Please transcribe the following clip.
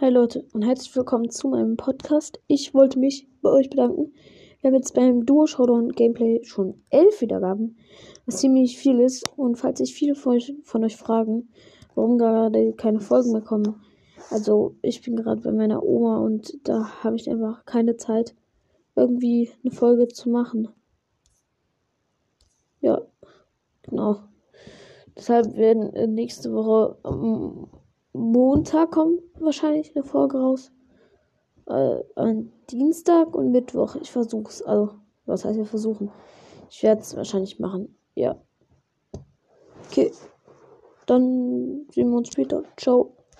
Hi Leute und herzlich willkommen zu meinem Podcast. Ich wollte mich bei euch bedanken. Wir haben jetzt beim Duo Showdown Gameplay schon elf Wiedergaben, was ziemlich viel ist. Und falls sich viele von euch, von euch fragen, warum gerade keine Folgen mehr kommen, also ich bin gerade bei meiner Oma und da habe ich einfach keine Zeit, irgendwie eine Folge zu machen. Ja, genau. Deshalb werden äh, nächste Woche am Montag kommt wahrscheinlich eine Folge raus. Äh, an Dienstag und Mittwoch. Ich versuche es. Also, was heißt wir versuchen? Ich werde es wahrscheinlich machen. Ja. Okay. Dann sehen wir uns später. Ciao.